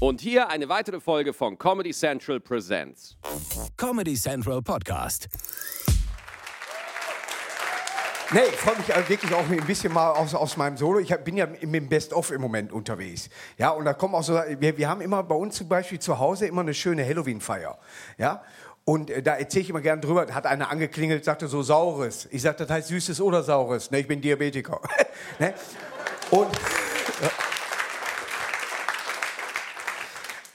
Und hier eine weitere Folge von Comedy Central Presents. Comedy Central Podcast. Nee, ich freue mich also wirklich auch ein bisschen mal aus, aus meinem Solo. Ich hab, bin ja mit dem Best-of im Moment unterwegs. Ja, und da kommen auch so, wir, wir haben immer bei uns zum Beispiel zu Hause immer eine schöne Halloween-Feier. Ja, und äh, da erzähle ich immer gerne drüber. Hat einer angeklingelt, sagte so Saures. Ich sagte, das heißt Süßes oder Saures. Ne, ich bin Diabetiker. ne? Und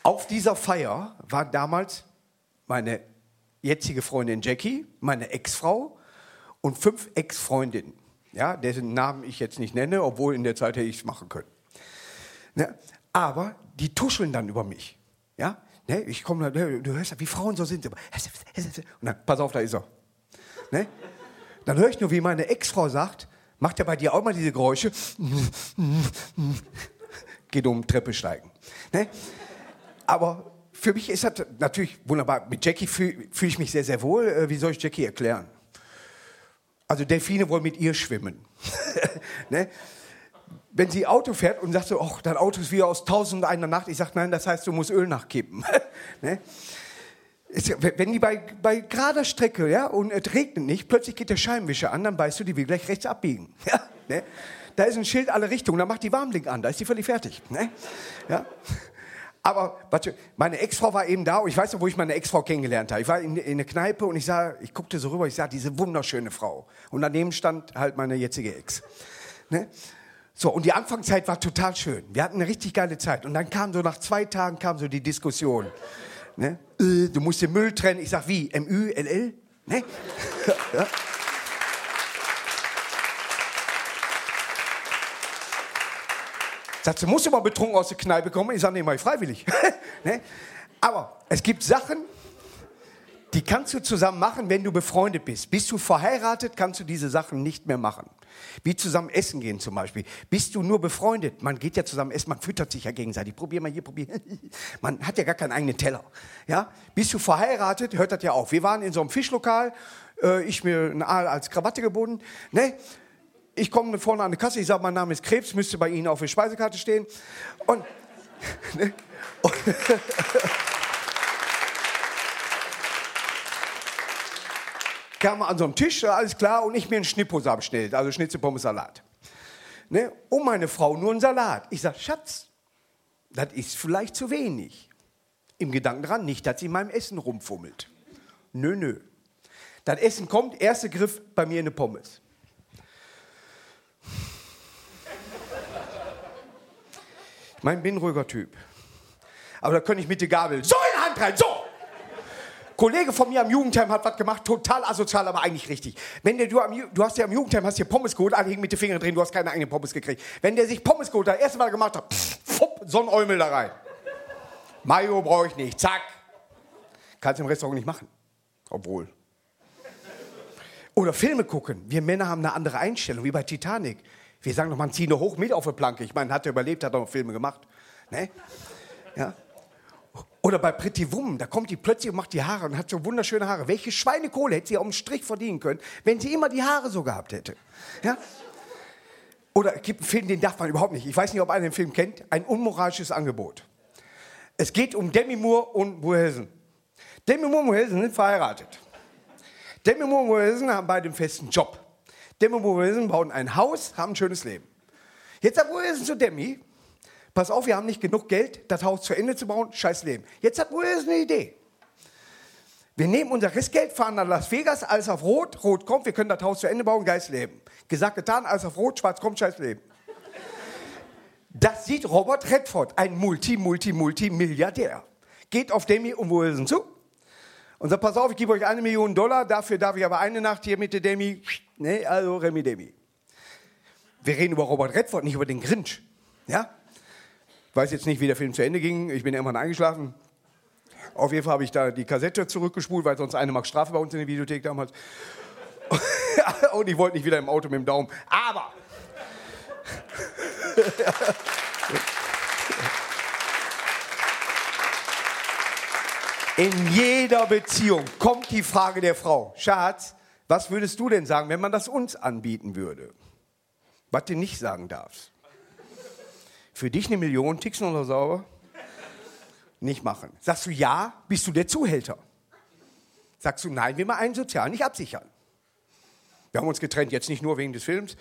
auf dieser Feier war damals meine jetzige Freundin Jackie, meine Ex-Frau und fünf Ex-Freundinnen, ja, dessen Namen ich jetzt nicht nenne, obwohl in der Zeit hätte ich es machen können. Ne? Aber die tuscheln dann über mich. Ja? Ne? Ich komme, ne? du hörst, wie Frauen so sind. Und dann, pass auf, da ist er. Ne? Dann höre ich nur, wie meine Ex-Frau sagt, macht er bei dir auch mal diese Geräusche? Geht um Treppe steigen. Ne? Aber für mich ist das natürlich wunderbar. Mit Jackie fühle fühl ich mich sehr, sehr wohl. Äh, wie soll ich Jackie erklären? Also Delfine wollen mit ihr schwimmen. ne? Wenn sie Auto fährt und sagt so, oh, dein Auto ist wie aus tausend einer Nacht, ich sage, nein, das heißt, du musst Öl nachkippen. ne? Wenn die bei, bei gerader Strecke, ja, und es regnet nicht, plötzlich geht der Scheibenwischer an, dann weißt du, die will gleich rechts abbiegen. Ja, ne? Da ist ein Schild alle Richtungen, dann macht die Warnblink an, da ist die völlig fertig. Ne? Ja? Aber warte, meine Ex-Frau war eben da und ich weiß noch, wo ich meine Ex-Frau kennengelernt habe. Ich war in, in einer Kneipe und ich sah, ich guckte so rüber, ich sah diese wunderschöne Frau. Und daneben stand halt meine jetzige Ex. Ne? So, und die Anfangszeit war total schön. Wir hatten eine richtig geile Zeit. Und dann kam so nach zwei Tagen kam so die Diskussion. Ne? Äh, du musst den Müll trennen. Ich sag, wie? M-Ü-L-L? Ne? ja. Sagt sie, musst du mal betrunken aus der Kneipe kommen? Ich sage, nee, ich freiwillig. ne? Aber es gibt Sachen, die kannst du zusammen machen, wenn du befreundet bist. Bist du verheiratet, kannst du diese Sachen nicht mehr machen. Wie zusammen essen gehen zum Beispiel. Bist du nur befreundet, man geht ja zusammen essen, man füttert sich ja gegenseitig. Probier mal hier, probier. Man hat ja gar keinen eigenen Teller. Ja? Bist du verheiratet, hört das ja auf. Wir waren in so einem Fischlokal, äh, ich mir ein Aal als Krawatte gebunden. Ne? Ich komme vorne an die Kasse, ich sage, mein Name ist Krebs, müsste bei Ihnen auf der Speisekarte stehen. Und, ne? und kam an so einem Tisch, alles klar, und ich mir einen Schnippos abstellt, also Schnitzel, Pommes, Salat. Ne? Und meine Frau nur einen Salat. Ich sage, Schatz, das ist vielleicht zu wenig. Im Gedanken dran, nicht, dass sie in meinem Essen rumfummelt. Nö, nö. Das Essen kommt, erster Griff bei mir in eine Pommes. Ich meine, bin ruhiger Typ. Aber da könnte ich mit der Gabel so in die Hand rein, so! Kollege von mir am Jugendheim hat was gemacht, total asozial, aber eigentlich richtig. Wenn der, du, am, du hast ja am Jugendheim hast hier Pommes geholt, alle hingen mit den Fingern drin, du hast keine eigene Pommes gekriegt. Wenn der sich Pommes geholt hat, das erste Mal gemacht hat, pff, fupp, so ein Eumel da rein. Mayo brauche ich nicht, zack. Kannst du im Restaurant nicht machen. Obwohl. Oder Filme gucken. Wir Männer haben eine andere Einstellung, wie bei Titanic. Wir sagen doch, man zieht nur hoch mit auf die Planke. Ich meine, hat er überlebt, hat er noch Filme gemacht. Ne? Ja? Oder bei Pretty Woman, da kommt die plötzlich und macht die Haare und hat so wunderschöne Haare. Welche Schweinekohle hätte sie auf dem Strich verdienen können, wenn sie immer die Haare so gehabt hätte? Ja? Oder es gibt einen Film, den darf man überhaupt nicht. Ich weiß nicht, ob einer den Film kennt. Ein unmoralisches Angebot. Es geht um Demi Moore und Muelsen. Demi Moore und Muelsen sind verheiratet. Demi Moore und Muelsen haben beide einen festen Job. Demi und Muelsen bauen ein Haus, haben ein schönes Leben. Jetzt sagt Muelsen zu Demi, pass auf, wir haben nicht genug Geld, das Haus zu Ende zu bauen, scheiß Leben. Jetzt hat Muelsen eine Idee. Wir nehmen unser Restgeld, fahren nach Las Vegas, alles auf Rot, Rot kommt, wir können das Haus zu Ende bauen, Geist leben. Gesagt, getan, alles auf Rot, Schwarz kommt, scheiß Leben. Das sieht Robert Redford, ein Multi, Multi, Multi-Milliardär. Geht auf Demi und Muelsen zu und sagt, pass auf, ich gebe euch eine Million Dollar, dafür darf ich aber eine Nacht hier mit der Demi Nee, also Remi Demi. Wir reden über Robert Redford, nicht über den Grinch. Ja? Ich weiß jetzt nicht, wie der Film zu Ende ging. Ich bin irgendwann eingeschlafen. Auf jeden Fall habe ich da die Kassette zurückgespult, weil sonst eine macht Strafe bei uns in der Videothek damals. Und ich wollte nicht wieder im Auto mit dem Daumen. Aber. In jeder Beziehung kommt die Frage der Frau, Schatz, was würdest du denn sagen, wenn man das uns anbieten würde? Was du nicht sagen darfst. Für dich eine Million, tickst noch sauber? nicht machen. Sagst du ja, bist du der Zuhälter. Sagst du nein, will man einen sozial nicht absichern. Wir haben uns getrennt, jetzt nicht nur wegen des Films.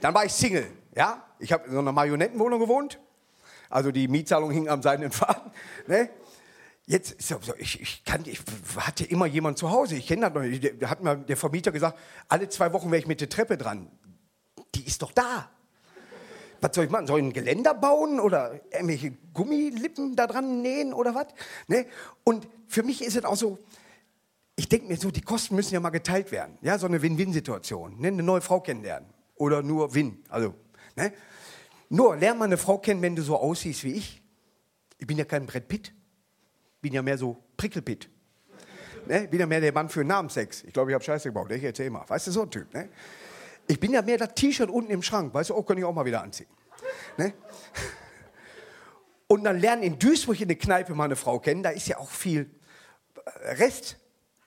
Dann war ich Single, ja. Ich habe in so einer Marionettenwohnung gewohnt. Also die Mietzahlung hing am seidenen Faden. Ne? Jetzt, so, ich, ich, kann, ich hatte immer jemand zu Hause. Ich kenne das noch. Da hat mir der Vermieter gesagt, alle zwei Wochen wäre ich mit der Treppe dran. Die ist doch da. Was soll ich machen? Soll ich ein Geländer bauen oder irgendwelche Gummilippen da dran nähen oder was? Ne? Und für mich ist es auch so, ich denke mir so, die Kosten müssen ja mal geteilt werden. Ja, so eine Win-Win-Situation. Ne? Eine neue Frau kennenlernen. Oder nur Win. Also, ne? Nur, lern mal eine Frau kennen, wenn du so aussiehst wie ich. Ich bin ja kein Brett Pitt. Bin ja mehr so Prickelpitt. Ne? Bin ja mehr der Mann für Namensex. Ich glaube, ich habe Scheiße gebaut. Ich erzähl mal. Weißt du, so ein Typ. Ne? Ich bin ja mehr das T-Shirt unten im Schrank. Weißt du, oh, kann ich auch mal wieder anziehen. Ne? Und dann lernen in Duisburg in der Kneipe mal eine Frau kennen. Da ist ja auch viel äh, Rest.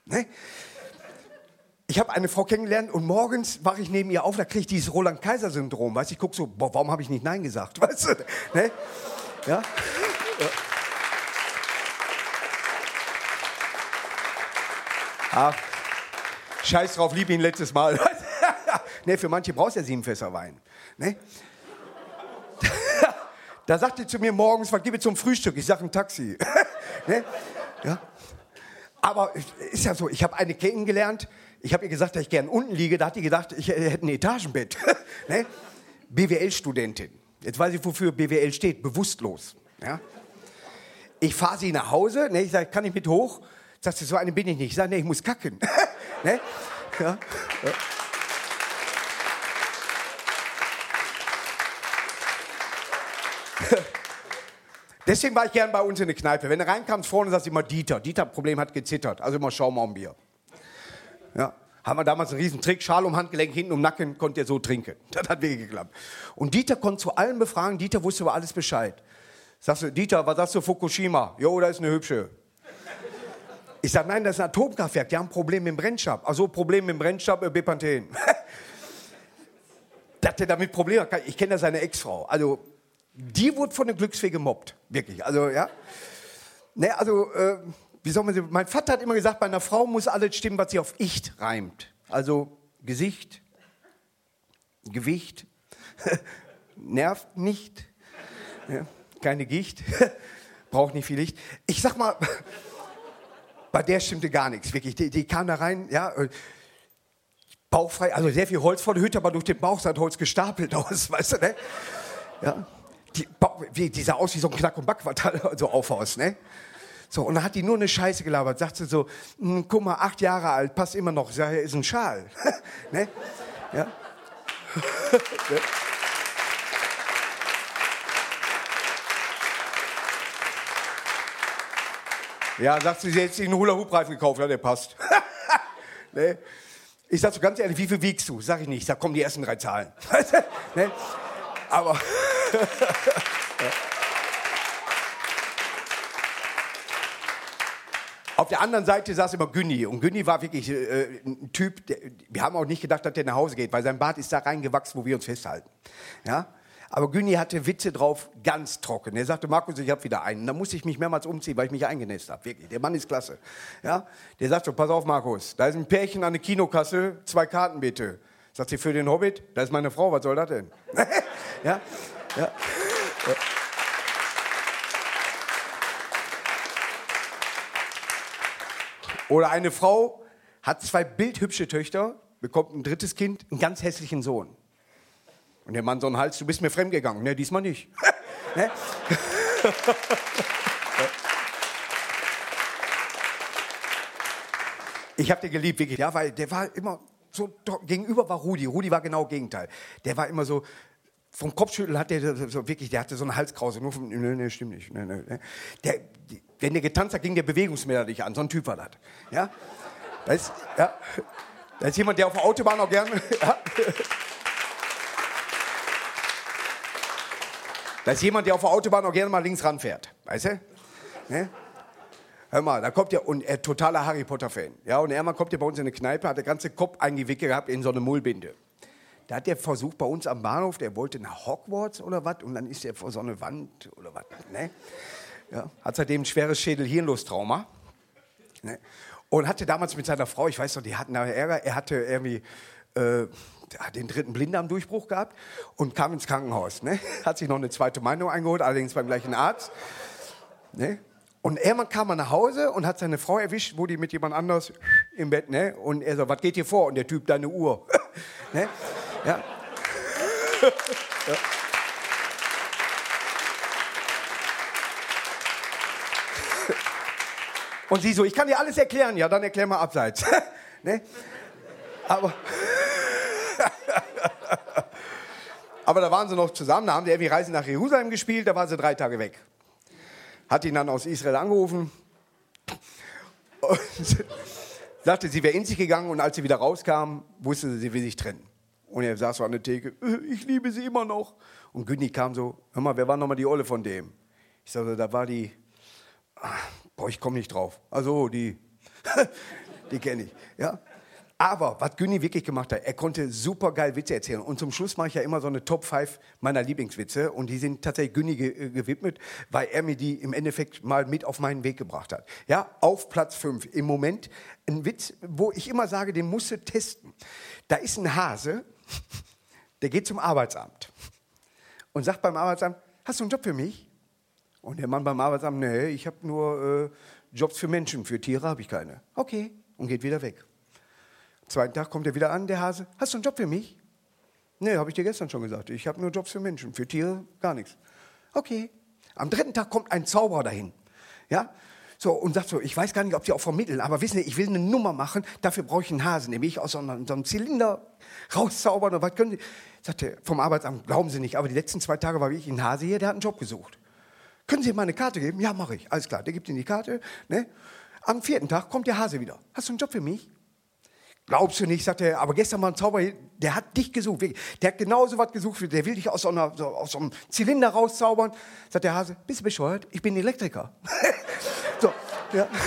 Ne? Ich habe eine Frau kennengelernt und morgens wache ich neben ihr auf, da kriege ich dieses Roland-Kaiser-Syndrom. Weißt ich gucke so, boah, warum habe ich nicht Nein gesagt? Weißt du? Ne? Ja? ja. Ah, scheiß drauf, lieb ihn letztes Mal. ne, für manche brauchst du ja sieben Fässer Wein. Ne? da sagt er zu mir morgens, was gebe zum Frühstück? Ich sage ein Taxi. ne? ja? Aber ist ja so, ich habe eine kennengelernt, ich habe ihr gesagt, dass ich gern unten liege, da hat die gedacht, ich hätte ein Etagenbett. ne? BWL-Studentin. Jetzt weiß ich, wofür BWL steht, bewusstlos. Ja? Ich fahre sie nach Hause, ne? ich sage, kann ich mit hoch? Sagst du, so eine bin ich nicht. Ich sage, nee, ich muss kacken. ne? ja? ja. Deswegen war ich gern bei uns in der Kneipe. Wenn du reinkamst vorne, sagst du immer Dieter. Dieter Problem hat gezittert. Also immer Schaumbaumbier. Ja. Haben wir damals einen riesen Trick, Schal um Handgelenk, hinten um Nacken, konnte er so trinken. Das hat weh geklappt. Und Dieter konnte zu allem befragen, Dieter wusste über alles Bescheid. Sagst du, Dieter, was sagst du Fukushima? Jo, da ist eine hübsche. Ich sage, nein, das ist ein Atomkraftwerk, die haben ein Problem mit dem Brennstab. Also Problem mit dem Brennstab, äh, Bepanthen. Dass der damit Probleme ich kenne ja seine Ex-Frau. Also, die wurde von der Glücksfee gemobbt. Wirklich. Also, ja. Ne, also, äh, wie soll man sagen, mein Vater hat immer gesagt, bei einer Frau muss alles stimmen, was sie auf Ich reimt. Also, Gesicht, Gewicht, nervt nicht, ja, keine Gicht, braucht nicht viel Licht. Ich sag mal, bei der stimmte gar nichts, wirklich. Die, die kam da rein, ja, bauchfrei, also sehr viel Holz vor der Hütte, aber durch den Bauch sah Holz gestapelt aus, weißt du, ne? Ja. Die, wie, die sah aus wie so ein Knack- und Backquartal, so Aufhaus, ne? So, und dann hat die nur eine Scheiße gelabert. Sagt sie so, hm, guck mal, acht Jahre alt, passt immer noch. Ich sag, ja, ist ein Schal. ne? Ja. Ja, sagt sie, sie hat sich einen Hula-Hoop-Reifen gekauft, ja, der passt. ne? Ich sag so ganz ehrlich, wie viel wiegst du? Sag ich nicht. Ich sag, komm, die ersten drei Zahlen. ne? Aber. Auf der anderen Seite saß immer Günni. Und Günni war wirklich äh, ein Typ, der, wir haben auch nicht gedacht, dass der nach Hause geht, weil sein Bart ist da reingewachsen, wo wir uns festhalten. Ja? Aber Günni hatte Witze drauf, ganz trocken. Er sagte, Markus, ich habe wieder einen. Da musste ich mich mehrmals umziehen, weil ich mich eingenässt habe. Wirklich, der Mann ist klasse. Ja? Der sagt so, pass auf, Markus, da ist ein Pärchen an der Kinokasse, zwei Karten bitte. Sagt sie, für den Hobbit? Da ist meine Frau, was soll das denn? ja? ja? ja. Oder eine Frau hat zwei bildhübsche Töchter, bekommt ein drittes Kind, einen ganz hässlichen Sohn. Und der Mann so einen Hals, du bist mir fremdgegangen. Ne, diesmal nicht. ne? ich habe den geliebt, wirklich. Ja, weil der war immer so, gegenüber war Rudi. Rudi war genau Gegenteil. Der war immer so, vom Kopfschütteln hat der so wirklich, der hatte so eine Halskrause. Nur vom, ne, ne, stimmt nicht. Ne, ne, ne. Der, wenn der getanzt hat, ging der Bewegungsmelder nicht an. So ein Typ war das. Ja? Da ist, ja, da ist jemand, der auf der Autobahn auch gerne. Ja. Da ist jemand, der auf der Autobahn auch gerne mal links ranfährt. Weißt du? Ne? Hör mal, da kommt der, und er totaler Harry Potter-Fan. Ja, und er mal kommt ja bei uns in eine Kneipe, hat den ganzen Kopf eingewickelt gehabt in so eine Mullbinde. Da hat der versucht bei uns am Bahnhof, der wollte nach Hogwarts oder was, und dann ist er vor so eine Wand oder was. Ne? Ja, hat seitdem ein schweres Schädel-Hirnlos-Trauma. Ne? Und hatte damals mit seiner Frau, ich weiß noch, die hatten da Ärger, er hatte irgendwie äh, den dritten Blinddarmdurchbruch gehabt und kam ins Krankenhaus. Ne? Hat sich noch eine zweite Meinung eingeholt, allerdings beim gleichen Arzt. Ne? Und irgendwann kam er nach Hause und hat seine Frau erwischt, wo die mit jemand anders im Bett, ne? Und er so, was geht hier vor? Und der Typ, deine Uhr. ne? ja. Und sie so, ich kann dir alles erklären. Ja, dann erklär mal abseits. ne? Aber, aber da waren sie noch zusammen, da haben sie irgendwie Reise nach Jerusalem gespielt, da waren sie drei Tage weg. Hat ihn dann aus Israel angerufen und sagte, sie wäre in sich gegangen und als sie wieder rauskam, wusste sie, sie will sich trennen. Und er saß so an der Theke, ich liebe sie immer noch. Und Günni kam so, hör mal, wer war nochmal die Olle von dem? Ich sagte, da war die, boah, ich komme nicht drauf. Also die, die kenne ich. Ja? Aber was Günni wirklich gemacht hat, er konnte super geil Witze erzählen. Und zum Schluss mache ich ja immer so eine Top 5 meiner Lieblingswitze. Und die sind tatsächlich Günni ge äh, gewidmet, weil er mir die im Endeffekt mal mit auf meinen Weg gebracht hat. Ja, auf Platz 5 im Moment ein Witz, wo ich immer sage, den musst du testen. Da ist ein Hase, der geht zum Arbeitsamt und sagt beim Arbeitsamt, hast du einen Job für mich? Und der Mann beim Arbeitsamt, nee, ich habe nur äh, Jobs für Menschen, für Tiere habe ich keine. Okay, und geht wieder weg. Zweiten Tag kommt er wieder an, der Hase. Hast du einen Job für mich? Nee, habe ich dir gestern schon gesagt. Ich habe nur Jobs für Menschen, für Tiere gar nichts. Okay. Am dritten Tag kommt ein Zauberer dahin. Ja? So, und sagt so, ich weiß gar nicht, ob sie auch vermitteln, aber wissen Sie, ich will eine Nummer machen, dafür brauche ich einen Hasen, nämlich aus so einem, Zylinder rauszaubern und was können Sie? Sagt vom Arbeitsamt, glauben Sie nicht, aber die letzten zwei Tage war wirklich ein Hase hier, der hat einen Job gesucht. Können Sie ihm mal eine Karte geben? Ja, mache ich. Alles klar, der gibt Ihnen die Karte. Ne? Am vierten Tag kommt der Hase wieder. Hast du einen Job für mich? Glaubst du nicht, sagt er, aber gestern war ein Zauberer, der hat dich gesucht. Der hat genauso was gesucht, der will dich aus so, einer, so, aus so einem Zylinder rauszaubern. Sagt der Hase, bist du bescheuert? Ich bin Elektriker. so, ja.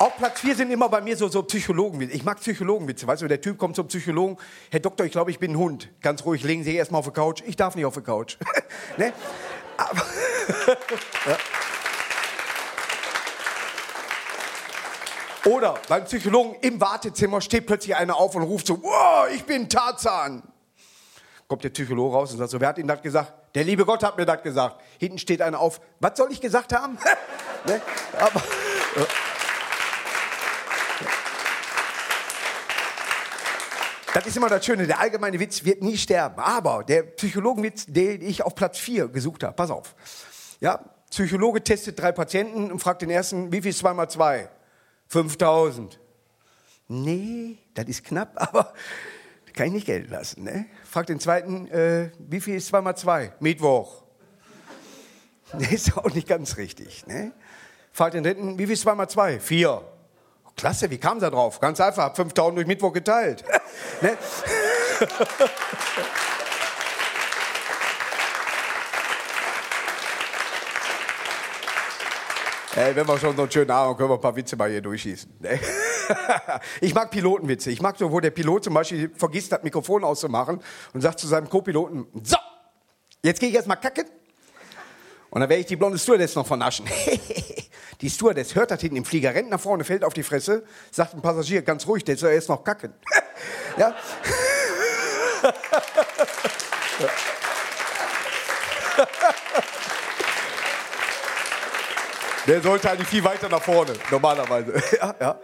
Auf Platz 4 sind immer bei mir so, so Psychologenwitze. Ich mag Psychologenwitze. Weißt du, der Typ kommt zum Psychologen. Herr Doktor, ich glaube, ich bin ein Hund. Ganz ruhig, legen Sie erstmal auf die Couch. Ich darf nicht auf die Couch. ne? Aber, ja. Oder beim Psychologen im Wartezimmer steht plötzlich einer auf und ruft so, wow, ich bin Tarzan. Kommt der Psychologe raus und sagt so, wer hat Ihnen das gesagt? Der liebe Gott hat mir das gesagt. Hinten steht einer auf, was soll ich gesagt haben? ne? Aber, ja. Das ist immer das Schöne, der allgemeine Witz wird nie sterben. Aber der Psychologenwitz, den ich auf Platz 4 gesucht habe, pass auf. Ja, Psychologe testet drei Patienten und fragt den ersten, wie viel ist 2 mal 2? 5000. Nee, das ist knapp, aber kann ich nicht gelten lassen. Ne? Fragt den zweiten, äh, wie viel ist 2 mal 2? Mittwoch. Nee, ist auch nicht ganz richtig. Ne? Fragt den dritten, wie viel ist 2 mal 2? 4. Klasse, wie kam da drauf? Ganz einfach, 5000 durch Mittwoch geteilt. ne? Hey, wenn wir schon so einen schönen Abend haben, können wir ein paar Witze mal hier durchschießen. Ne? ich mag Pilotenwitze. Ich mag so, wo der Pilot zum Beispiel vergisst, das Mikrofon auszumachen und sagt zu seinem Co-Piloten, so, jetzt gehe ich erstmal kacken und dann werde ich die blonde Stewardess noch vernaschen. die Stewardess hört das hinten im Flieger, rennt nach vorne, fällt auf die Fresse, sagt ein Passagier ganz ruhig, der soll erst noch kacken. ja? Der sollte eigentlich viel weiter nach vorne, normalerweise. ja, ja.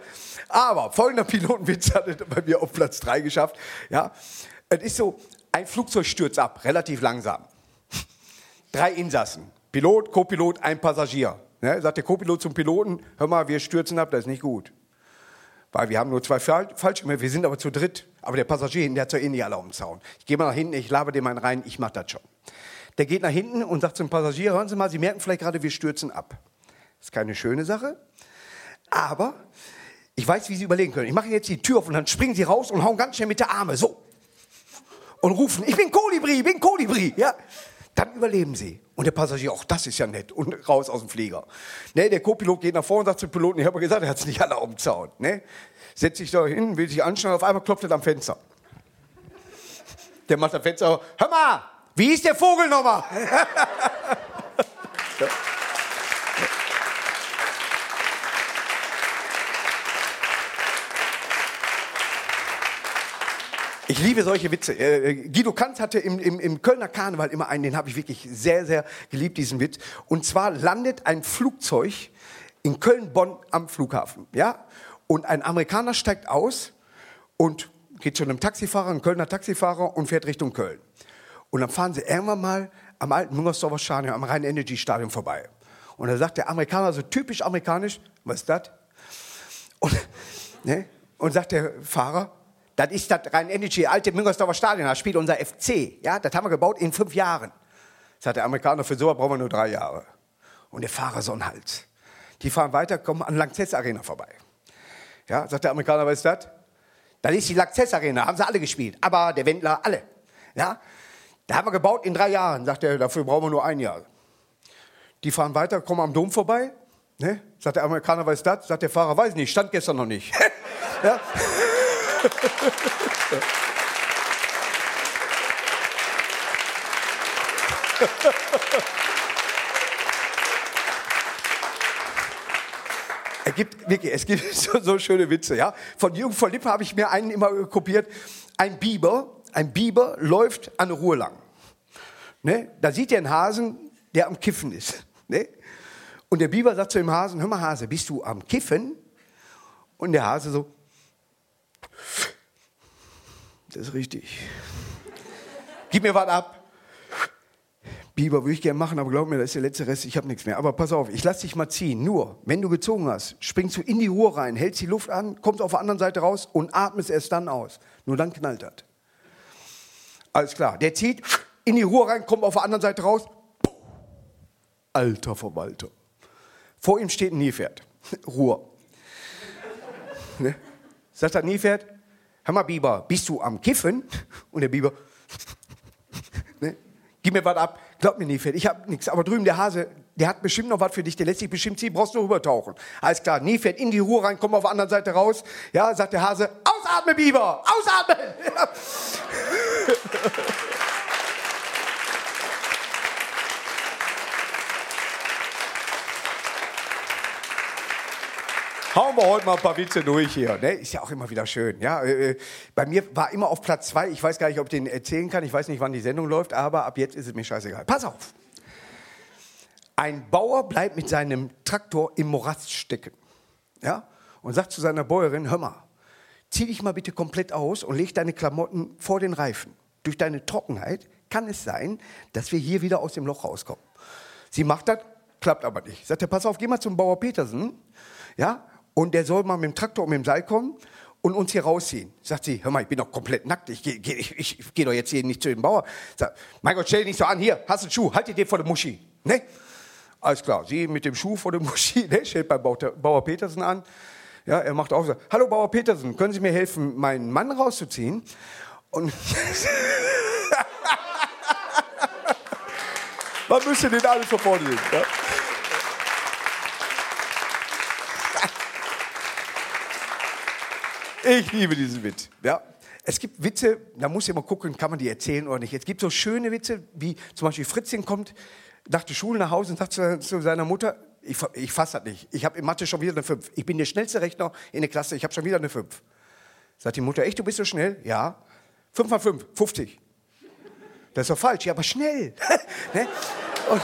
Aber folgender Pilotenwitz hat es bei mir auf Platz 3 geschafft. Ja. Es ist so, ein Flugzeug stürzt ab, relativ langsam. Drei Insassen, Pilot, Co-Pilot, ein Passagier. Ne, sagt der Co-Pilot zum Piloten, hör mal, wir stürzen ab, das ist nicht gut. Weil wir haben nur zwei Fallschirme, wir sind aber zu dritt. Aber der Passagier, der hat so eh nicht alle um den Zaun. Ich gehe mal nach hinten, ich labe dem einen rein, ich mach das schon. Der geht nach hinten und sagt zum Passagier, hören Sie mal, Sie merken vielleicht gerade, wir stürzen ab. Ist keine schöne Sache, aber ich weiß, wie Sie überlegen können. Ich mache jetzt die Tür auf und dann springen Sie raus und hauen ganz schnell mit der Arme, so. Und rufen, ich bin Kolibri, ich bin Kolibri, ja. Dann überleben sie. Und der Passagier, auch das ist ja nett. Und raus aus dem Flieger. Ne, der Co-Pilot geht nach vorne und sagt zum Piloten, ich habe gesagt, er hat es nicht alle auf dem Zaun. Ne? Setzt sich da hin, will sich anschauen, auf einmal klopft er am Fenster. Der macht das Fenster. Hör mal, wie ist der Vogel nochmal? Ich liebe solche Witze. Äh, äh, Guido Kanz hatte im, im, im Kölner Karneval immer einen, den habe ich wirklich sehr, sehr geliebt, diesen Witz. Und zwar landet ein Flugzeug in Köln-Bonn am Flughafen. Ja? Und ein Amerikaner steigt aus und geht zu einem Taxifahrer, ein Kölner Taxifahrer und fährt Richtung Köln. Und dann fahren sie irgendwann mal am alten Müngersdorfer Stadion, am Rhein-Energy-Stadion vorbei. Und da sagt der Amerikaner, so typisch amerikanisch, was ist das? Und, ne? und sagt der Fahrer, das ist das Rhein-Energy, alte Müngersdorfer Stadion, da spielt unser FC. Ja, das haben wir gebaut in fünf Jahren. Sagt der Amerikaner, für so brauchen wir nur drei Jahre. Und der Fahrer so Hals. Die fahren weiter, kommen an Lanxess Arena vorbei. Ja, sagt der Amerikaner, was ist das? Das ist die Lanxess Arena, haben sie alle gespielt. Aber der Wendler, alle. Ja, da haben wir gebaut in drei Jahren. Sagt er, dafür brauchen wir nur ein Jahr. Die fahren weiter, kommen am Dom vorbei. Ne? Sagt der Amerikaner, was ist das? Sagt der Fahrer, weiß nicht, stand gestern noch nicht. ja? Es gibt wirklich, es gibt so, so, schöne Witze, ja. Von Jürgen von Lippe habe ich mir einen immer kopiert. Ein Biber, ein Biber läuft an der Ruhe lang. Ne? Da sieht er einen Hasen, der am Kiffen ist. Ne? Und der Biber sagt zu dem Hasen, hör mal Hase, bist du am Kiffen? Und der Hase so, das ist richtig. Gib mir was ab. Biber würde ich gerne machen, aber glaub mir, das ist der letzte Rest, ich habe nichts mehr. Aber pass auf, ich lass dich mal ziehen. Nur, wenn du gezogen hast, springst du in die Ruhe rein, hältst die Luft an, kommst auf der anderen Seite raus und atmest erst dann aus. Nur dann knallt das. Alles klar. Der zieht in die Ruhe rein, kommt auf der anderen Seite raus. Alter Verwalter. Vor ihm steht ein Nilpferd. Ruhe. ne? Sagt das Nilpferd, hör mal Biber, bist du am Kiffen? Und der Biber, ne? gib mir was ab. Glaub mir, Nilpferd, ich hab nichts. Aber drüben der Hase, der hat bestimmt noch was für dich, der lässt sich bestimmt ziehen, brauchst nur rübertauchen. Alles klar, Nilpferd in die Ruhe rein, komm auf der anderen Seite raus. Ja, sagt der Hase, ausatmen, Biber, ausatmen. Ja. Hauen wir heute mal ein paar Witze durch hier. Ne? Ist ja auch immer wieder schön. Ja? Äh, äh, bei mir war immer auf Platz zwei. Ich weiß gar nicht, ob ich den erzählen kann. Ich weiß nicht, wann die Sendung läuft, aber ab jetzt ist es mir scheißegal. Pass auf. Ein Bauer bleibt mit seinem Traktor im Morast stecken. Ja? Und sagt zu seiner Bäuerin, hör mal, zieh dich mal bitte komplett aus und leg deine Klamotten vor den Reifen. Durch deine Trockenheit kann es sein, dass wir hier wieder aus dem Loch rauskommen. Sie macht das, klappt aber nicht. Sagt er, pass auf, geh mal zum Bauer Petersen. Ja, und der soll mal mit dem Traktor und mit dem Seil kommen und uns hier rausziehen. Sagt sie, hör mal, ich bin doch komplett nackt, ich gehe ich, ich, ich geh doch jetzt hier nicht zu dem Bauer. Sagt, mein Gott, stell dich nicht so an, hier, hast du einen Schuh, halt dir vor der Muschi. Ne? Alles klar, sie mit dem Schuh vor der Muschi, ne, stellt bei Bauer Petersen an. Ja, er macht auch so, hallo Bauer Petersen, können Sie mir helfen, meinen Mann rauszuziehen? Und man müsste den alles sofort sehen. Ja? Ich liebe diesen Witz. Ja. Es gibt Witze, da muss ich mal gucken, kann man die erzählen oder nicht. Es gibt so schöne Witze, wie zum Beispiel Fritzchen kommt nach der Schule nach Hause und sagt zu, zu seiner Mutter, ich, ich fasse das nicht, ich habe in Mathe schon wieder eine 5. Ich bin der schnellste Rechner in der Klasse, ich habe schon wieder eine 5. Sagt die Mutter, echt, du bist so schnell? Ja. 5 mal 5, 50. Das ist doch falsch, ja, aber schnell. ne?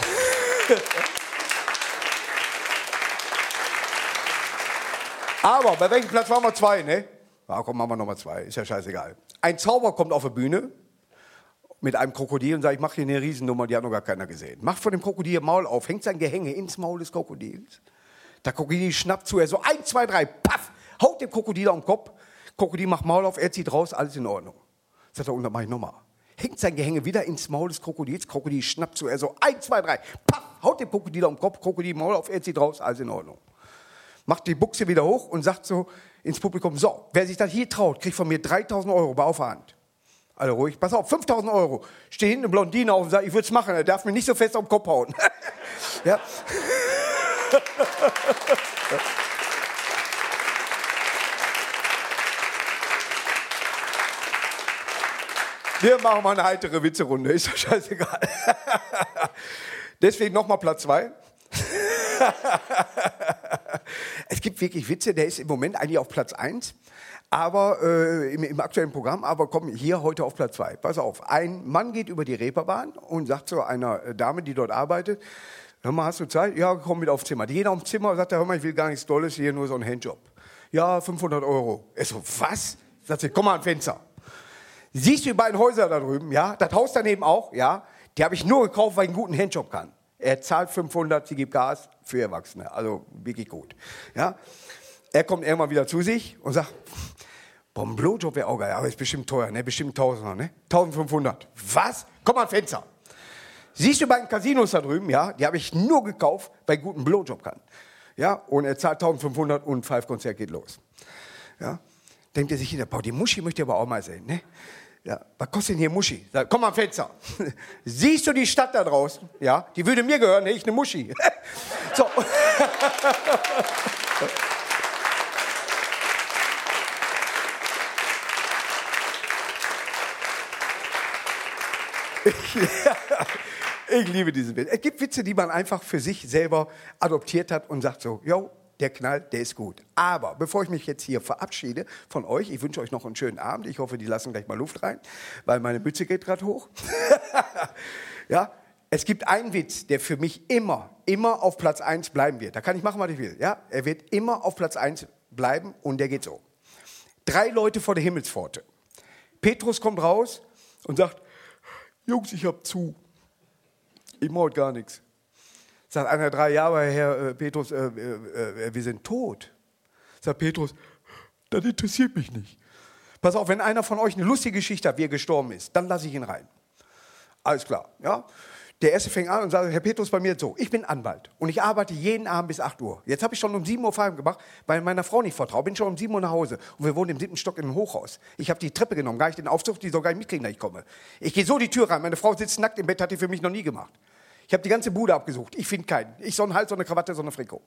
aber bei welchem Platz waren wir zwei, ne? Ja, komm, machen wir nochmal zwei. Ist ja scheißegal. Ein Zauber kommt auf die Bühne mit einem Krokodil und sagt, ich mache hier eine Riesennummer, die hat noch gar keiner gesehen. Macht von dem Krokodil Maul auf, hängt sein Gehänge ins Maul des Krokodils. Der Krokodil schnappt zu, er so eins, zwei, drei, paff, haut dem Krokodil den Kopf. Krokodil macht Maul auf, er zieht raus, alles in Ordnung. Sagt er, und dann mach ich nochmal. Hängt sein Gehänge wieder ins Maul des Krokodils, Krokodil schnappt zu, er so eins, zwei, drei, paff, haut dem Krokodil den Kopf, Krokodil Maul auf, er zieht raus, alles in Ordnung. Macht die Buchse wieder hoch und sagt so, ins Publikum, so, wer sich das hier traut, kriegt von mir 3000 Euro bei Aufhand. Alle ruhig, pass auf, 5000 Euro. Steht hinten eine Blondine auf und sagt, ich würde es machen, er darf mir nicht so fest auf den Kopf hauen. ja. Wir machen mal eine heitere Witze-Runde, ist doch scheißegal. Deswegen nochmal Platz zwei. es gibt wirklich Witze, der ist im Moment eigentlich auf Platz eins, aber äh, im, im, aktuellen Programm, aber komm hier heute auf Platz zwei. Pass auf, ein Mann geht über die Reeperbahn und sagt zu einer Dame, die dort arbeitet, hör mal, hast du Zeit? Ja, komm mit aufs Zimmer. Die geht aufs Zimmer und sagt, hör mal, ich will gar nichts Tolles, hier nur so ein Handjob. Ja, 500 Euro. Er so, was? Sagt sie, komm mal ans Fenster. Siehst du die beiden Häuser da drüben, ja? Das Haus daneben auch, ja? Die habe ich nur gekauft, weil ich einen guten Handjob kann. Er zahlt 500, sie gibt Gas für Erwachsene. Also wirklich gut. Ja? Er kommt irgendwann wieder zu sich und sagt, boah, ein Blowjob wäre auch geil, aber ist bestimmt teuer, ne? bestimmt Tausender, ne? 1500. Was? Komm mal Fenster. Siehst du bei den Casinos da drüben, ja? Die habe ich nur gekauft, weil ich guten Blowjob kann. Ja? Und er zahlt 1500 und Five-Konzert geht los. Ja? Denkt er sich wieder, boah, die Muschi möchte ich aber auch mal sehen, ne? Ja, was kostet denn hier Muschi? Sag, komm am Fenster. Siehst du die Stadt da draußen? Ja, die würde mir gehören, ne? ich eine Muschi. so. ich liebe diese Witze. Es gibt Witze, die man einfach für sich selber adoptiert hat und sagt so, yo, der Knall, der ist gut. Aber bevor ich mich jetzt hier verabschiede von euch, ich wünsche euch noch einen schönen Abend. Ich hoffe, die lassen gleich mal Luft rein, weil meine Mütze geht gerade hoch. ja, es gibt einen Witz, der für mich immer, immer auf Platz 1 bleiben wird. Da kann ich machen, was ich will. Ja, er wird immer auf Platz 1 bleiben und der geht so. Drei Leute vor der Himmelspforte. Petrus kommt raus und sagt, Jungs, ich hab zu. Ich mache heute gar nichts. Sagt einer drei Jahre, Herr äh, Petrus, äh, äh, äh, wir sind tot. Sagt Petrus, das interessiert mich nicht. Pass auf, wenn einer von euch eine lustige Geschichte hat, wie er gestorben ist, dann lasse ich ihn rein. Alles klar, ja? Der erste fängt an und sagt, Herr Petrus, bei mir so, ich bin Anwalt und ich arbeite jeden Abend bis 8 Uhr. Jetzt habe ich schon um 7 Uhr Feierabend gemacht, weil meiner Frau nicht vertraue. Bin schon um 7 Uhr nach Hause und wir wohnen im siebten Stock in einem Hochhaus. Ich habe die Treppe genommen, gar nicht den Aufzug, die soll gar nicht mitkriegen, dass ich komme. Ich gehe so die Tür rein, meine Frau sitzt nackt im Bett, hat die für mich noch nie gemacht. Ich habe die ganze Bude abgesucht. Ich finde keinen. Ich so einen Hals, so eine Krawatte, so eine Frikot.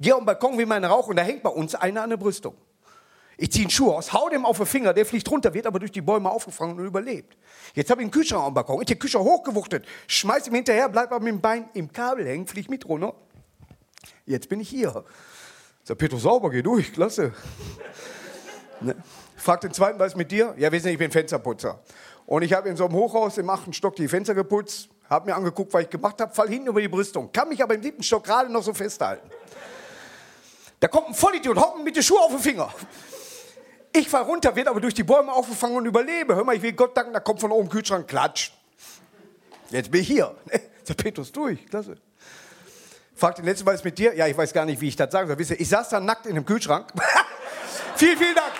Gehe auf den Balkon wie mein Rauch und da hängt bei uns einer an der Brüstung. Ich ziehe einen Schuh aus, hau dem auf den Finger, der fliegt runter, wird aber durch die Bäume aufgefangen und überlebt. Jetzt habe ich einen Kühlschrank am Balkon. Ich den Kühlschrank hochgewuchtet, schmeiß ihm hinterher, bleib aber mit dem Bein im Kabel hängen, flieg mit runter. Jetzt bin ich hier. Sag, Petrus, sauber, geh durch, klasse. ne? Frag den zweiten, was ist mit dir? Ja, wir sind, ich bin Fensterputzer. Und ich habe in so einem Hochhaus im achten Stock die Fenster geputzt habe mir angeguckt, was ich gemacht habe, fall hinten über die Brüstung, kann mich aber im siebten Stock gerade noch so festhalten. Da kommt ein Vollidiot, hoppen mit den Schuhen auf den Finger. Ich fall runter, werde aber durch die Bäume aufgefangen und überlebe. Hör mal, ich will Gott danken, da kommt von oben Kühlschrank, klatsch. Jetzt bin ich hier. Der Petrus durch, klasse. Fragt den letzten Mal, ist mit dir? Ja, ich weiß gar nicht, wie ich das sagen soll. Wisst ihr, ich saß da nackt in dem Kühlschrank. vielen, vielen Dank.